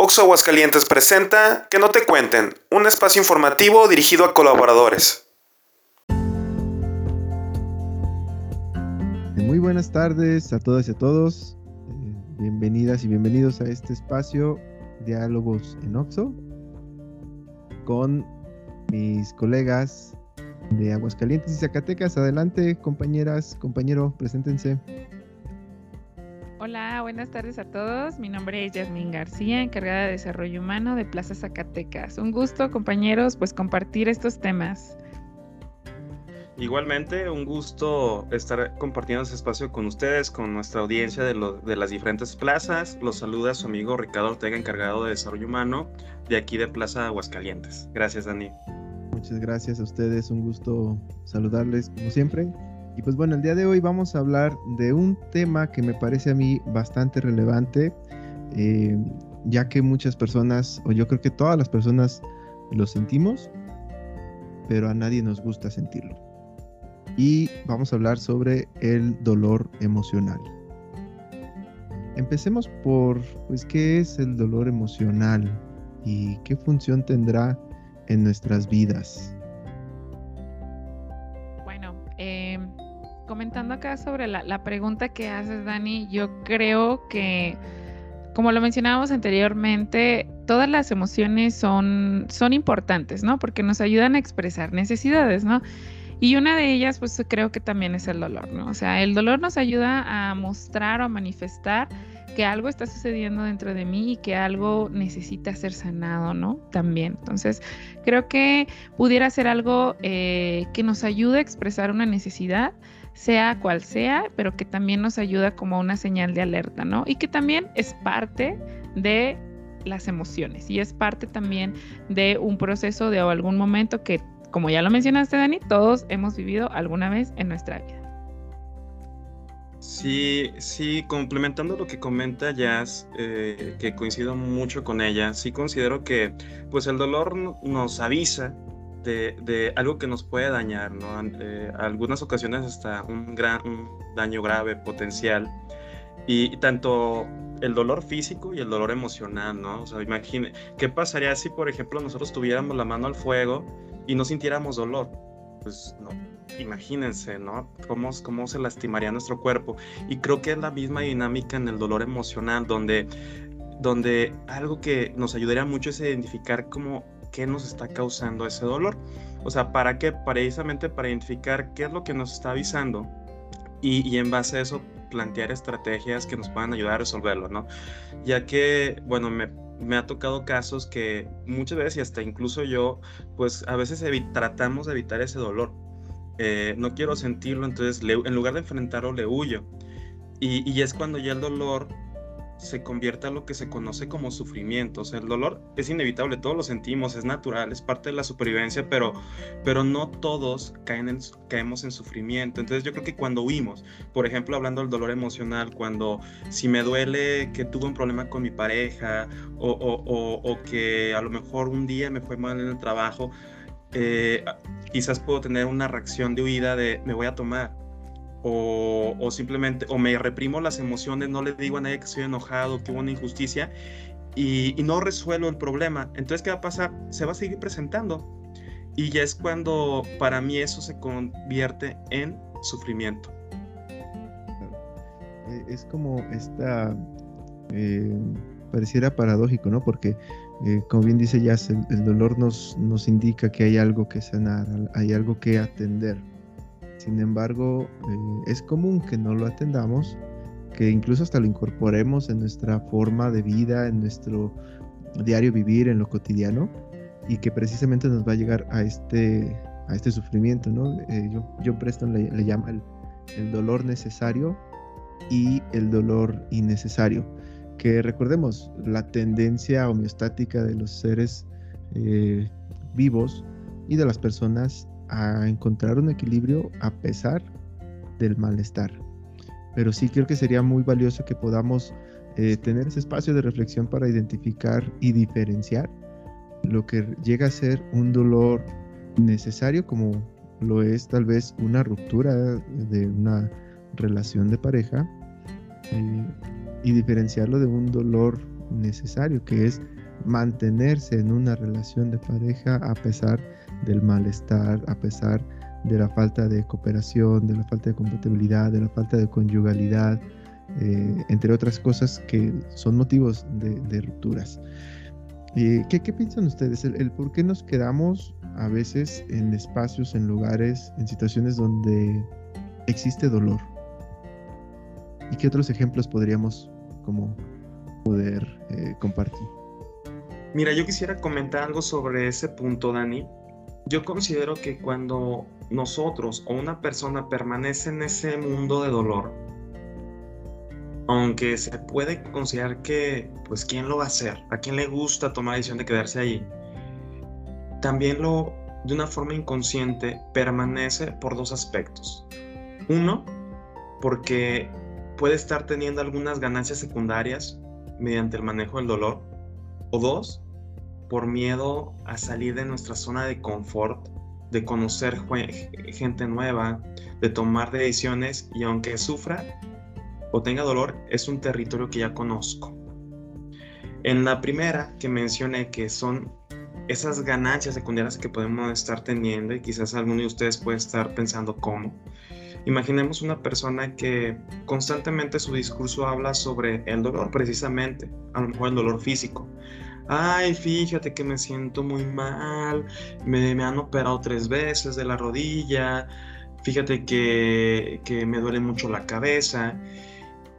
Oxo Aguascalientes presenta Que no te cuenten, un espacio informativo dirigido a colaboradores. Muy buenas tardes a todas y a todos. Eh, bienvenidas y bienvenidos a este espacio Diálogos en Oxo con mis colegas de Aguascalientes y Zacatecas. Adelante, compañeras, compañero, preséntense. Hola, buenas tardes a todos. Mi nombre es Yasmin García, encargada de Desarrollo Humano de Plaza Zacatecas. Un gusto, compañeros, pues compartir estos temas. Igualmente, un gusto estar compartiendo este espacio con ustedes, con nuestra audiencia de, de las diferentes plazas. Los saluda su amigo Ricardo Ortega, encargado de Desarrollo Humano de aquí de Plaza Aguascalientes. Gracias, Dani. Muchas gracias a ustedes, un gusto saludarles como siempre. Y pues bueno, el día de hoy vamos a hablar de un tema que me parece a mí bastante relevante, eh, ya que muchas personas, o yo creo que todas las personas lo sentimos, pero a nadie nos gusta sentirlo. Y vamos a hablar sobre el dolor emocional. Empecemos por, pues, ¿qué es el dolor emocional y qué función tendrá en nuestras vidas? Comentando acá sobre la, pregunta que haces, Dani, yo creo que, como lo mencionábamos anteriormente, todas las emociones son, son importantes, ¿no? Porque nos ayudan a expresar necesidades, ¿no? Y una de ellas, pues creo que también es el dolor, ¿no? O sea, el dolor nos ayuda a mostrar o a manifestar que algo está sucediendo dentro de mí y que algo necesita ser sanado, ¿no? También. Entonces, creo que pudiera ser algo eh, que nos ayude a expresar una necesidad, sea cual sea, pero que también nos ayuda como una señal de alerta, ¿no? Y que también es parte de las emociones y es parte también de un proceso de algún momento que, como ya lo mencionaste, Dani, todos hemos vivido alguna vez en nuestra vida. Sí, sí, complementando lo que comenta Jazz, eh, que coincido mucho con ella, sí considero que pues el dolor nos avisa de, algo que nos puede dañar, ¿no? Eh, algunas ocasiones hasta un, gran, daño grave potencial. Y, tanto el dolor físico y el dolor emocional, ¿no? O sea, imagine, ¿qué pasaría si, por ejemplo, nosotros tuviéramos la mano al fuego y no sintiéramos dolor? Pues no, imagínense, ¿no? Cómo, cómo se lastimaría nuestro cuerpo. Y creo que es la misma dinámica en el dolor emocional, donde, donde algo que nos ayudaría mucho es identificar cómo qué nos está causando ese dolor. O sea, ¿para qué? Precisamente para identificar qué es lo que nos está avisando y, en base a eso plantear estrategias que nos puedan ayudar a resolverlo, ¿no? Ya que, bueno, me, ha tocado casos que muchas veces y hasta incluso yo, pues a veces tratamos de evitar ese dolor. Eh, no quiero sentirlo, entonces en lugar de enfrentarlo le huyo. Y, y es cuando ya el dolor se convierta en lo que se conoce como sufrimiento. O sea, el dolor es inevitable, todos lo sentimos, es natural, es parte de la supervivencia, pero, pero no todos caen en, caemos en sufrimiento. Entonces yo creo que cuando huimos, por ejemplo, hablando del dolor emocional, cuando si me duele que tuve un problema con mi pareja o, o, que a lo mejor un día me fue mal en el trabajo, eh, quizás puedo tener una reacción de huida de me voy a tomar o, simplemente, o me reprimo las emociones, no le digo a nadie que estoy enojado, que hubo una injusticia y, no resuelvo el problema. Entonces, ¿qué va a pasar? Se va a seguir presentando. Y ya es cuando para mí eso se convierte en sufrimiento. E, es como esta, eh, pareciera paradójico, ¿no? Porque, eh, como bien dice Jazz, el, dolor nos, nos indica que hay algo que sanar, hay algo que atender. Sin embargo, eh, es común que no lo atendamos, que incluso hasta lo incorporemos en nuestra forma de vida, en nuestro diario vivir, en lo cotidiano, y que precisamente nos va a llegar a este, a este sufrimiento, ¿no? Eh, John Preston le, llama el, dolor necesario y el dolor innecesario. Que recordemos, la tendencia homeostática de los seres eh, vivos y de las personas a encontrar un equilibrio a pesar del malestar. Pero sí creo que sería muy valioso que podamos eh, tener ese espacio de reflexión para identificar y diferenciar lo que llega a ser un dolor necesario como lo es tal vez una ruptura de una relación de pareja eh, y diferenciarlo de un dolor necesario, que es mantenerse en una relación de pareja a pesar del malestar, a pesar de la falta de cooperación, de la falta de compatibilidad, de la falta de conyugalidad, eh, entre otras cosas que son motivos de, rupturas. Eh, ¿qué, piensan ustedes? El, por qué nos quedamos a veces en espacios, en lugares, en situaciones donde existe dolor? ¿Y qué otros ejemplos podríamos como poder eh, compartir? Mira, yo quisiera comentar algo sobre ese punto, Dani. Yo considero que cuando nosotros o una persona permanece en ese mundo de dolor, aunque se puede considerar que, pues, ¿quién lo va a hacer? ¿A quién le gusta tomar la decisión de quedarse ahí? También lo, de una forma inconsciente, permanece por dos aspectos. Uno, porque puede estar teniendo algunas ganancias secundarias mediante el manejo del dolor. O dos, por miedo a salir de nuestra zona de confort, de conocer gente nueva, de tomar decisiones y aunque sufra, o tenga dolor es un territorio que ya conozco. En la primera que mencioné que son esas ganancias secundarias que podemos estar teniendo y quizás alguno de ustedes puede estar pensando cómo. Imaginemos una persona que constantemente su discurso habla sobre el dolor precisamente, a lo mejor el dolor físico. Ay, fíjate que me siento muy mal, me, han operado tres veces de la rodilla, fíjate que, que me duele mucho la cabeza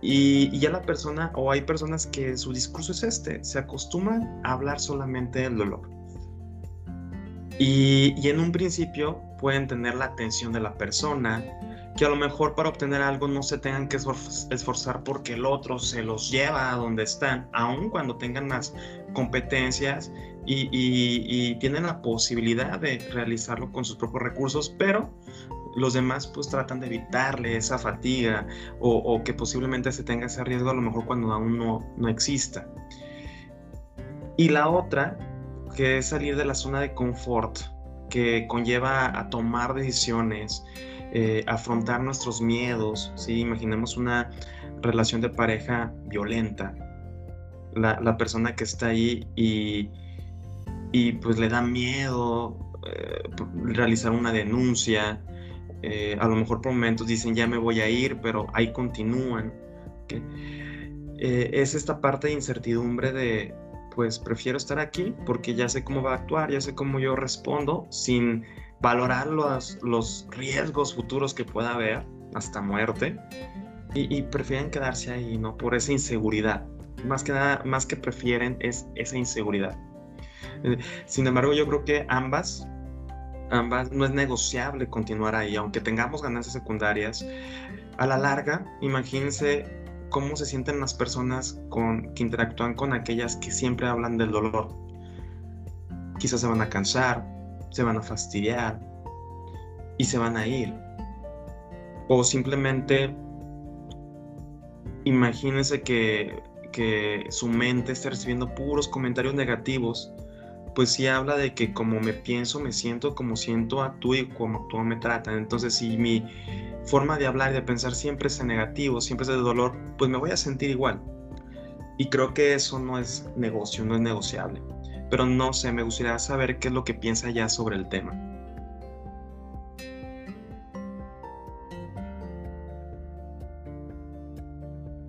y, ya la persona, o hay personas que su discurso es este, se acostumbran a hablar solamente del dolor. Y, y, en un principio pueden tener la atención de la persona, que a lo mejor para obtener algo no se tengan que esforzar porque el otro se los lleva a donde están, aun cuando tengan las competencias y, tienen la posibilidad de realizarlo con sus propios recursos, pero los demás pues tratan de evitarle esa fatiga o, que posiblemente se tenga ese riesgo a lo mejor cuando aún no, no exista. Y la otra, que es salir de la zona de confort, que conlleva a tomar decisiones, eh, afrontar nuestros miedos, ¿sí? Imaginemos una relación de pareja violenta, la, persona que está ahí y, y pues le da miedo eh, realizar una denuncia, eh, a lo mejor por momentos dicen ya me voy a ir, pero ahí continúan. Eh, es esta parte de incertidumbre de, pues prefiero estar aquí porque ya sé cómo va a actuar, ya sé cómo yo respondo, sin valorar los, riesgos futuros que pueda haber, hasta muerte, y, prefieren quedarse ahí, ¿no? Por esa inseguridad. Más que nada, más que prefieren es esa inseguridad. Eh, sin embargo, yo creo que ambas ambas, no es negociable continuar ahí, aunque tengamos ganancias secundarias. A la larga, imagínense cómo se sienten las personas con, que interactúan con aquellas que siempre hablan del dolor. Quizás se van a cansar, se van a fastidiar y se van a ir. O simplemente imagínense que, que su mente está recibiendo puros comentarios negativos pues sí habla de que como me pienso, me siento, como siento, actúo y como actúo me tratan. Entonces, si mi forma de hablar y de pensar siempre es en negativo, siempre es de dolor, pues me voy a sentir igual. Y creo que eso no es negocio, no es negociable. Pero no sé, me gustaría saber qué es lo que piensa ya sobre el tema.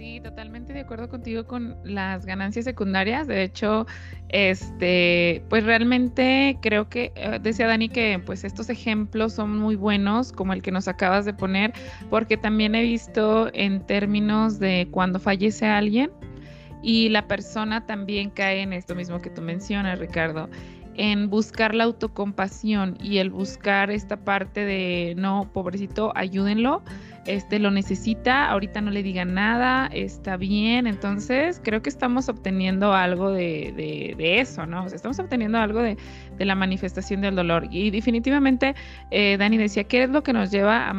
De acuerdo contigo con las ganancias secundarias. De hecho, este, pues realmente creo que eh, decía Dani que pues estos ejemplos son muy buenos, como el que nos acabas de poner, porque también he visto en términos de cuando fallece alguien y la persona también cae en esto mismo que tú mencionas, Ricardo en buscar la autocompasión y el buscar esta parte de no, pobrecito, ayúdenlo, este lo necesita, ahorita no le digan nada, está bien, entonces creo que estamos obteniendo algo de, eso, ¿no? Estamos obteniendo algo de, la manifestación del dolor. Y definitivamente, eh, Dani decía, ¿qué es lo que nos lleva a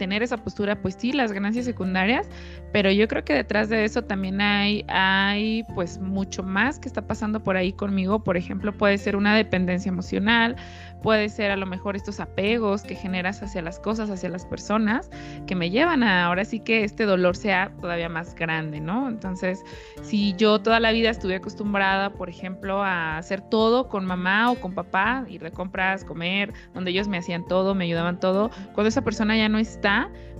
tener esa postura, pues sí, las ganancias secundarias, pero yo creo que detrás de eso también hay, hay pues mucho más que está pasando por ahí conmigo. Por ejemplo, puede ser una dependencia emocional, puede ser a lo mejor estos apegos que generas hacia las cosas, hacia las personas, que me llevan a ahora sí que este dolor sea todavía más grande, ¿no? Entonces, si yo toda la vida estuve acostumbrada, por ejemplo, a hacer todo con mamá o con papá, ir de compras, comer, donde ellos me hacían todo, me ayudaban todo, cuando esa persona ya no está,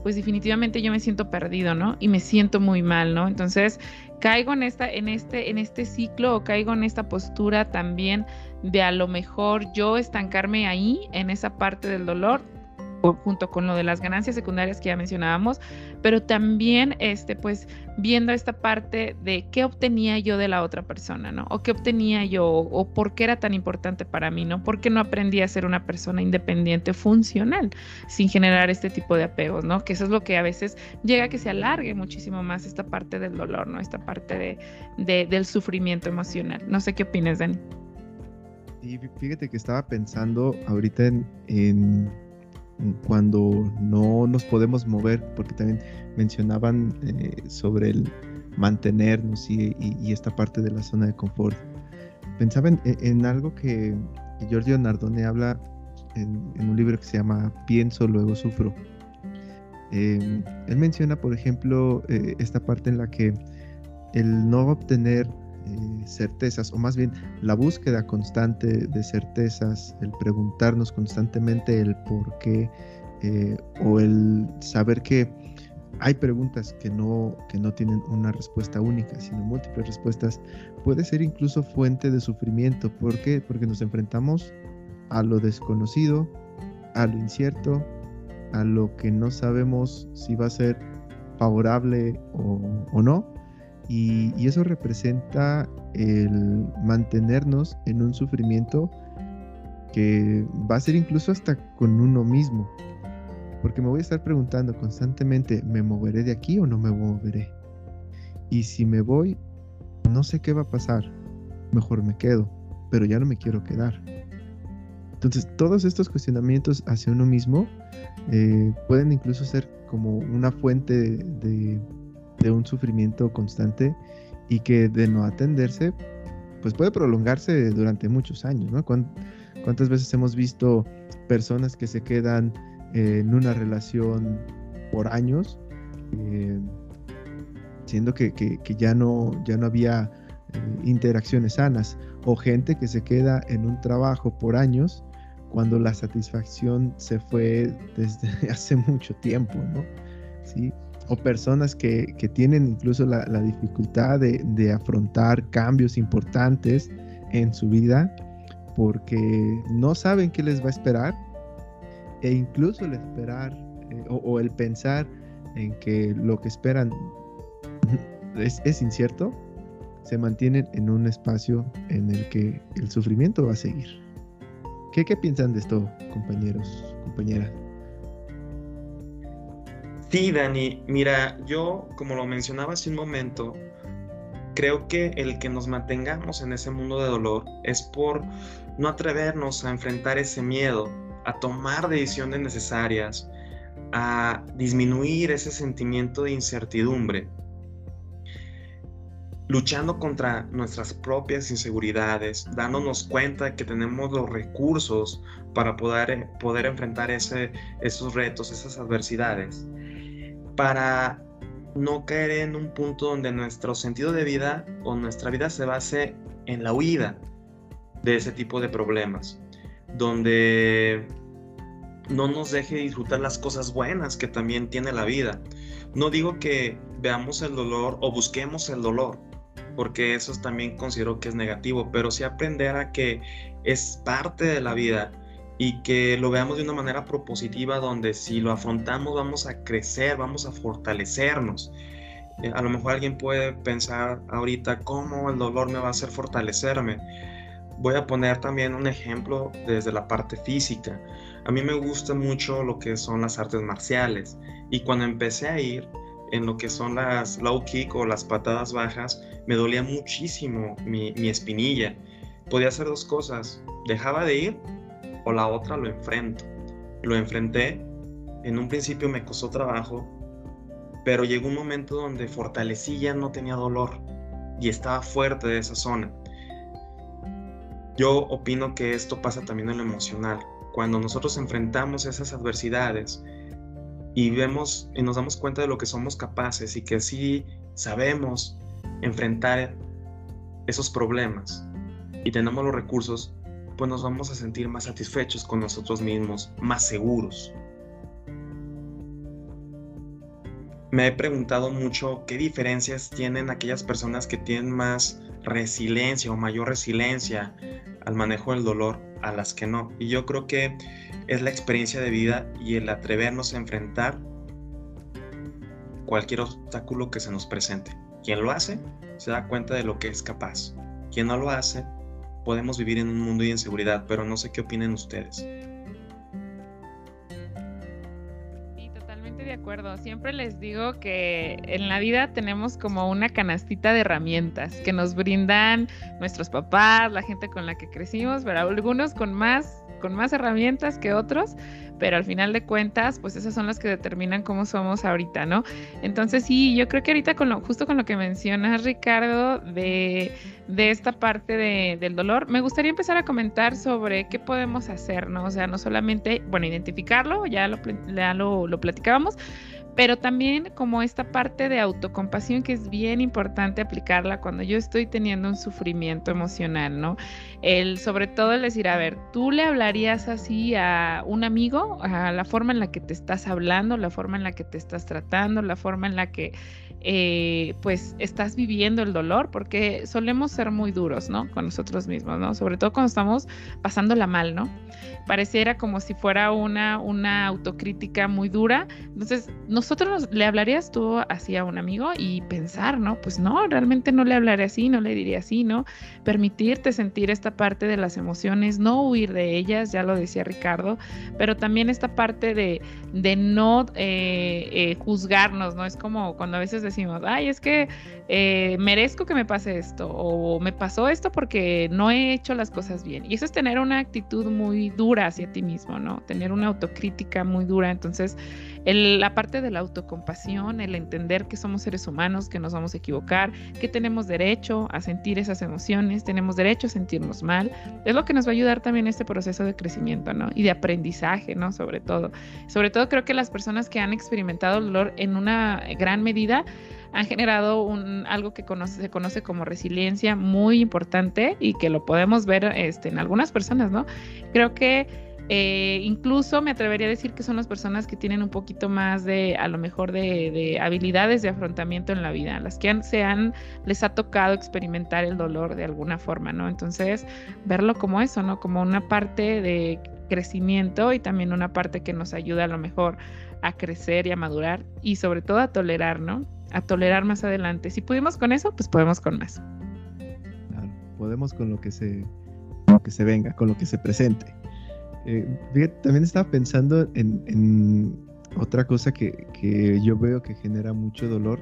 pues definitivamente yo me siento perdido, ¿no? Y me siento muy mal, ¿no? Entonces, caigo en esta en este en este ciclo o caigo en esta postura también de a lo mejor yo estancarme ahí en esa parte del dolor junto con lo de las ganancias secundarias que ya mencionábamos, pero también este pues viendo esta parte de qué obtenía yo de la otra persona, ¿no? O qué obtenía yo o por qué era tan importante para mí, ¿no? ¿Por qué no aprendí a ser una persona independiente funcional sin generar este tipo de apegos, ¿no? Que eso es lo que a veces llega a que se alargue muchísimo más esta parte del dolor, ¿no? Esta parte de, del sufrimiento emocional. No sé qué opinas, Dani. Y fíjate que estaba pensando ahorita en, cuando no nos podemos mover, porque también mencionaban eh, sobre el mantenernos y, esta parte de la zona de confort. Pensaba en, algo que, Giorgio Nardone habla en, un libro que se llama Pienso, luego sufro. Em, él menciona, por ejemplo, eh, esta parte en la que el no obtener eh, certezas, o más bien la búsqueda constante de certezas, el preguntarnos constantemente el por qué, eh, o el saber que hay preguntas que no, que no tienen una respuesta única, sino múltiples respuestas, puede ser incluso fuente de sufrimiento. ¿Por qué? Porque nos enfrentamos a lo desconocido, a lo incierto, a lo que no sabemos si va a ser favorable o, o no y, eso representa el mantenernos en un sufrimiento que va a ser incluso hasta con uno mismo. Porque me voy a estar preguntando constantemente, ¿me moveré de aquí o no me moveré? Y si me voy, no sé qué va a pasar. Mejor me quedo, pero ya no me quiero quedar. Entonces, todos estos cuestionamientos hacia uno mismo eh, pueden incluso ser como una fuente de de un sufrimiento constante y que de no atenderse, pues puede prolongarse durante muchos años, ¿no? ¿Cuántas veces hemos visto personas que se quedan en una relación por años, eh, siendo que, ya, no, ya no había eh, interacciones sanas, o gente que se queda en un trabajo por años cuando la satisfacción se fue desde hace mucho tiempo, ¿no? ¿Sí? O personas que, tienen incluso la, dificultad de, afrontar cambios importantes en su vida porque no saben qué les va a esperar e incluso el esperar eh, o, el pensar en que lo que esperan es, incierto, se mantienen en un espacio en el que el sufrimiento va a seguir. ¿Qué, qué piensan de esto, compañeros, compañeras? Sí, Dani, mira, yo, como lo mencionaba hace un momento, creo que el que nos mantengamos en ese mundo de dolor es por no atrevernos a enfrentar ese miedo, a tomar decisiones necesarias, a disminuir ese sentimiento de incertidumbre, luchando contra nuestras propias inseguridades, dándonos cuenta que tenemos los recursos para poder, poder enfrentar esos retos, esas adversidades para no caer en un punto donde nuestro sentido de vida o nuestra vida se base en la huida de ese tipo de problemas, donde no nos deje disfrutar las cosas buenas que también tiene la vida. No digo que veamos el dolor o busquemos el dolor, porque eso también considero que es negativo, pero sí aprender a que es parte de la vida y que lo veamos de una manera propositiva donde si lo afrontamos vamos a crecer, vamos a fortalecernos. Eh, a lo mejor alguien puede pensar ahorita cómo el dolor me va a hacer fortalecerme. Voy a poner también un ejemplo desde la parte física. A mí me gusta mucho lo que son las artes marciales y cuando empecé a ir en lo que son las low kick o las patadas bajas, me dolía muchísimo mi, mi espinilla. Podía hacer dos cosas, dejaba de ir o la otra lo enfrento. Lo enfrenté en un principio me costó trabajo, pero llegó un momento donde fortalecí ya no tenía dolor y estaba fuerte de esa zona. Yo opino que esto pasa también en lo emocional. Cuando nosotros enfrentamos esas adversidades y vemos y nos damos cuenta de lo que somos capaces y que sí sabemos enfrentar esos problemas y tenemos los recursos, pues nos vamos a sentir más satisfechos con nosotros mismos, más seguros. Me he preguntado mucho qué diferencias tienen aquellas personas que tienen más resiliencia o mayor resiliencia al manejo del dolor a las que no. Y yo creo que es la experiencia de vida y el atrevernos a enfrentar cualquier obstáculo que se nos presente. Quien lo hace se da cuenta de lo que es capaz. Quien no lo hace, podemos vivir en un mundo de inseguridad, pero no sé qué opinen ustedes. de acuerdo. Siempre les digo que en la vida tenemos como una canastita de herramientas que nos brindan nuestros papás, la gente con la que crecimos, pero algunos con más, con más herramientas que otros, pero al final de cuentas, pues esas son las que determinan cómo somos ahorita, ¿no? Entonces sí, yo creo que ahorita con lo, justo con lo que mencionas, Ricardo, de, esta parte del dolor, me gustaría empezar a comentar sobre qué podemos hacer, ¿no? O sea, no solamente, bueno, identificarlo, ya lo, ya lo, lo platicábamos, pero también como esta parte de autocompasión que es bien importante aplicarla cuando yo estoy teniendo un sufrimiento emocional, ¿no? El sobre todo el decir, a ver, tú le hablarías así a un amigo, a la forma en la que te estás hablando, la forma en la que te estás tratando, la forma en la que eh, pues estás viviendo el dolor, porque solemos ser muy duros, ¿no? Con nosotros mismos, ¿no? Sobre todo cuando estamos pasándola mal, ¿no? Pareciera como si fuera una, una autocrítica muy dura. Entonces, nosotros le hablarías tú así a un amigo y pensar, ¿no? Pues no, realmente no le hablaré así, no le diría así, ¿no? Permitirte sentir esta parte de las emociones, no huir de ellas, ya lo decía Ricardo, pero también esta parte de, de no eh, eh, juzgarnos, ¿no? Es como cuando a veces decimos, ay, es que eh, merezco que me pase esto o me pasó esto porque no he hecho las cosas bien. Y eso es tener una actitud muy dura hacia ti mismo, ¿no? Tener una autocrítica muy dura. Entonces, la parte de la autocompasión, el entender que somos seres humanos, que nos vamos a equivocar, que tenemos derecho a sentir esas emociones, tenemos derecho a sentirnos mal, es lo que nos va a ayudar también este proceso de crecimiento, ¿no? Y de aprendizaje, ¿no? Sobre todo. Sobre todo creo que las personas que han experimentado el dolor en una gran medida han generado un, algo que se conoce como resiliencia muy importante y que lo podemos ver este, en algunas personas, ¿no? Creo que eh, incluso me atrevería a decir que son las personas que tienen un poquito más de, a lo mejor, de, habilidades de afrontamiento en la vida, las que se han, les ha tocado experimentar el dolor de alguna forma, ¿no? Entonces, verlo como eso, ¿no? Como una parte de crecimiento y también una parte que nos ayuda a lo mejor a crecer y a madurar y sobre todo a tolerar, ¿no? A tolerar más adelante. Si pudimos con eso, pues podemos con más. Claro, podemos con lo que se, lo que se venga, con lo que se presente. Eh, también estaba pensando en, otra cosa que, yo veo que genera mucho dolor.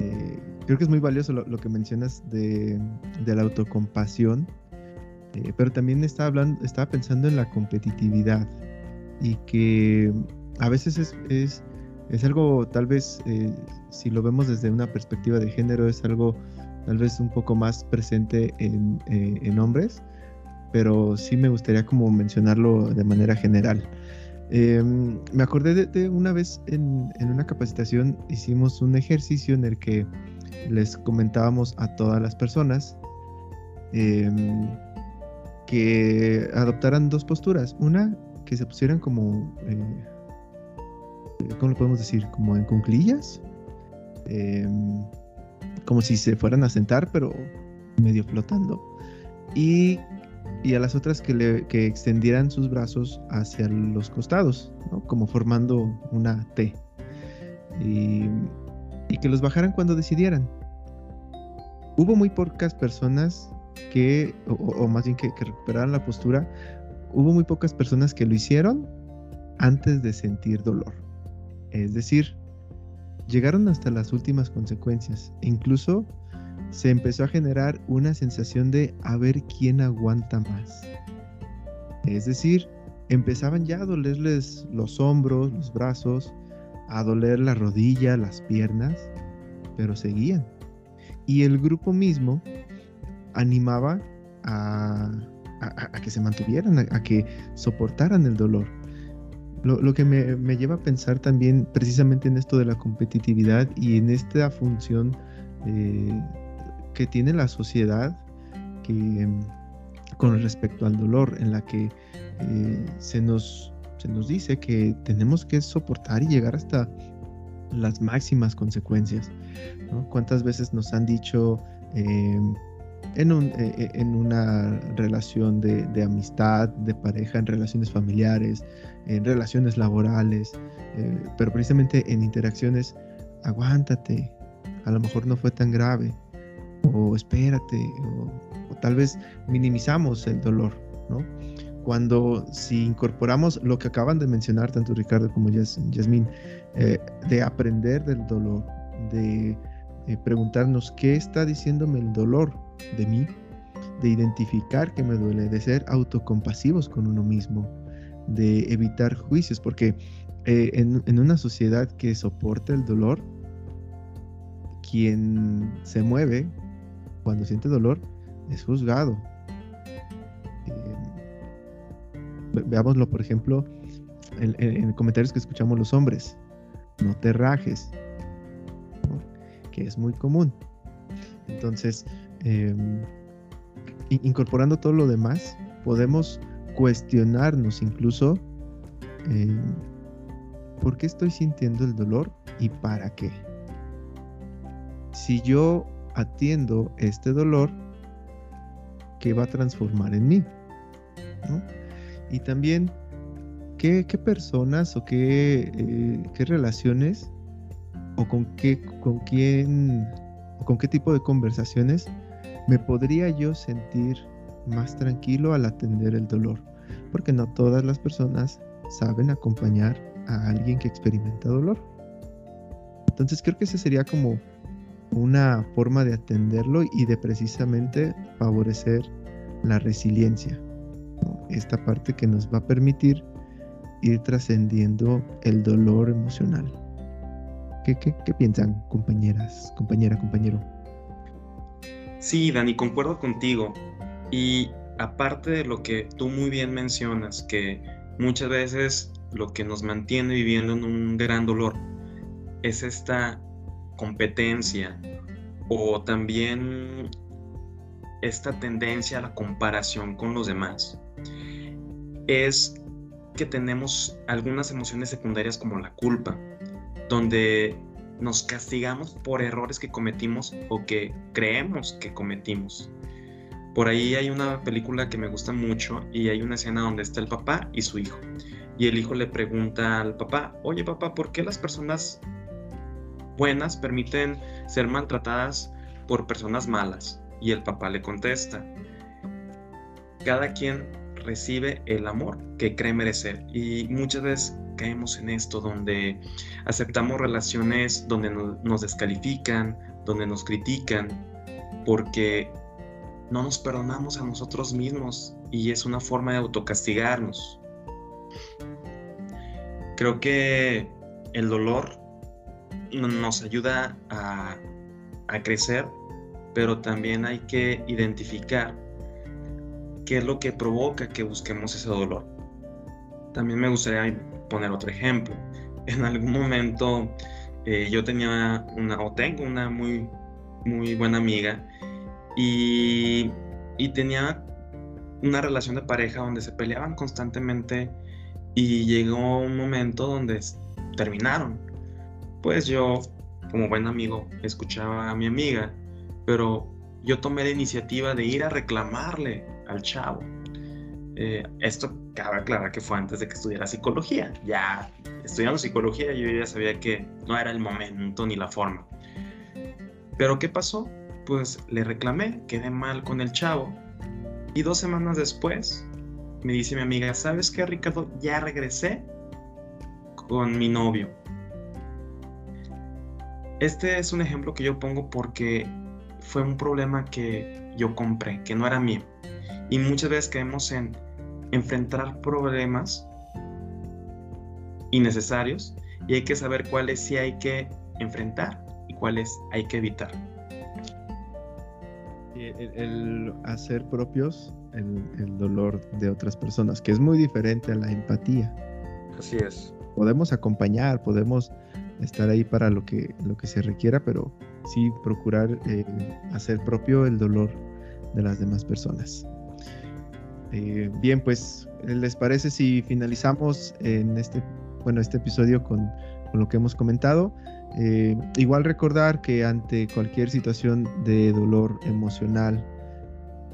Eh, creo que es muy valioso lo, que mencionas de, la autocompasión, eh, pero también estaba, pensando en la competitividad y que a veces es, algo, tal vez, si lo vemos desde una perspectiva de género, es algo tal vez un poco más presente en, en hombres pero sí me gustaría como mencionarlo de manera general. Em, me acordé de, una vez en, una capacitación hicimos un ejercicio en el que les comentábamos a todas las personas em, que adoptaran dos posturas. Una, que se pusieran como, eh, ¿cómo lo podemos decir? Como en cunclillas. Em, como si se fueran a sentar, pero medio flotando. Y y a las otras que, le, que extendieran sus brazos hacia los costados, como formando una T. Y, que los bajaran cuando decidieran. Hubo muy pocas personas que, o, más bien que, que recuperaran la postura, hubo muy pocas personas que lo hicieron antes de sentir dolor. Es decir, llegaron hasta las últimas consecuencias. Incluso se empezó a generar una sensación de a ver quién aguanta más. Es decir, empezaban ya a dolerles los hombros, los brazos, a doler la rodilla, las piernas, pero seguían. Y el grupo mismo animaba a, que se mantuvieran, a, que soportaran el dolor. Lo, que me, lleva a pensar también precisamente en esto de la competitividad y en esta función eh, que tiene la sociedad que, con respecto al dolor, en la que eh, se, nos, se nos dice que tenemos que soportar y llegar hasta las máximas consecuencias. ¿Cuántas veces nos han dicho eh, en, un, eh, en, una relación de, amistad, de pareja, en relaciones familiares, en relaciones laborales, pero precisamente en interacciones, aguántate, a lo mejor no fue tan grave, o espérate, o, tal vez minimizamos el dolor, ¿no? Cuando si incorporamos lo que acaban de mencionar tanto Ricardo como Yasmín, eh, de aprender del dolor, de eh, preguntarnos qué está diciéndome el dolor de mí, de identificar que me duele, de ser autocompasivos con uno mismo, de evitar juicios, porque eh, en, en, una sociedad que soporta el dolor, quien se mueve cuando siente dolor es juzgado. Eh, veámoslo, por ejemplo, en, comentarios que escuchamos los hombres. No te rajes, que es muy común. Entonces, em, incorporando todo lo demás, podemos cuestionarnos incluso em, por qué estoy sintiendo el dolor y para qué. Si yo atiendo este dolor, que va a transformar en mí. Y también, ¿qué, personas o qué, eh, qué, relaciones o con qué, con quién o con qué tipo de conversaciones me podría yo sentir más tranquilo al atender el dolor? Porque no todas las personas saben acompañar a alguien que experimenta dolor. Entonces creo que ese sería como una forma de atenderlo y de precisamente favorecer la resiliencia. Esta parte que nos va a permitir ir trascendiendo el dolor emocional. ¿Qué, qué, piensan, compañeras, compañera, compañero? Sí, Dani, concuerdo contigo. Y aparte de lo que tú muy bien mencionas, que muchas veces lo que nos mantiene viviendo en un gran dolor es esta competencia o también esta tendencia a la comparación con los demás es que tenemos algunas emociones secundarias como la culpa, donde nos castigamos por errores que cometimos o que creemos que cometimos. Por ahí hay una película que me gusta mucho y hay una escena donde está el papá y su hijo. Y el hijo le pregunta al papá, oye papá, ¿por qué las personas buenas permiten ser maltratadas por personas malas. Y el papá le contesta, cada quien recibe el amor que cree merecer. Y muchas veces caemos en esto donde aceptamos relaciones donde nos descalifican, donde nos critican, porque no nos perdonamos a nosotros mismos y es una forma de autocastigarnos. Creo que el dolor nos ayuda a, crecer, pero también hay que identificar qué es lo que provoca que busquemos ese dolor. También me gustaría poner otro ejemplo. En algún momento eh, yo tenía una, o tengo una muy, muy buena amiga y, y tenía una relación de pareja donde se peleaban constantemente y llegó un momento donde terminaron pues yo, como buen amigo, escuchaba a mi amiga, pero yo tomé la iniciativa de ir a reclamarle al chavo. Eh, esto cabe aclarar que fue antes de que estudiara psicología. Ya estudiando psicología yo ya sabía que no era el momento ni la forma. Pero ¿qué pasó? Pues le reclamé, quedé mal con el chavo. Y dos semanas después me dice mi amiga, ¿sabes qué Ricardo? Ya regresé con mi novio. Este es un ejemplo que yo pongo porque fue un problema que yo compré, que no era mío. Y muchas veces caemos en, enfrentar problemas innecesarios y hay que saber cuáles sí hay que enfrentar y cuáles hay que evitar. El, hacer propios el, dolor de otras personas, que es muy diferente a la empatía. Así es. Podemos acompañar, podemos estar ahí para lo que, lo que se requiera, pero sí procurar eh, hacer propio el dolor de las demás personas. Eh, bien, pues, ¿les parece si finalizamos en este, bueno, este episodio con, con lo que hemos comentado? Eh, igual recordar que ante cualquier situación de dolor emocional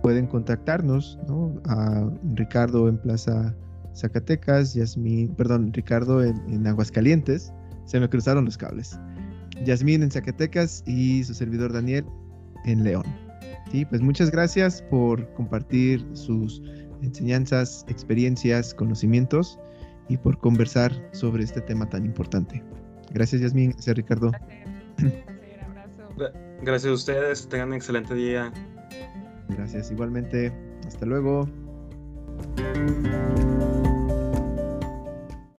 pueden contactarnos, ¿no? A Ricardo en Plaza Zacatecas, Yasmín, perdón, Ricardo en, en Aguascalientes, se me cruzaron los cables. Yasmín en Zacatecas y su servidor Daniel en León. Sí, pues muchas gracias por compartir sus enseñanzas, experiencias, conocimientos y por conversar sobre este tema tan importante. Gracias, Yasmin. Gracias, Ricardo. Gracias a ustedes. Tengan un excelente día. Gracias, igualmente. Hasta luego.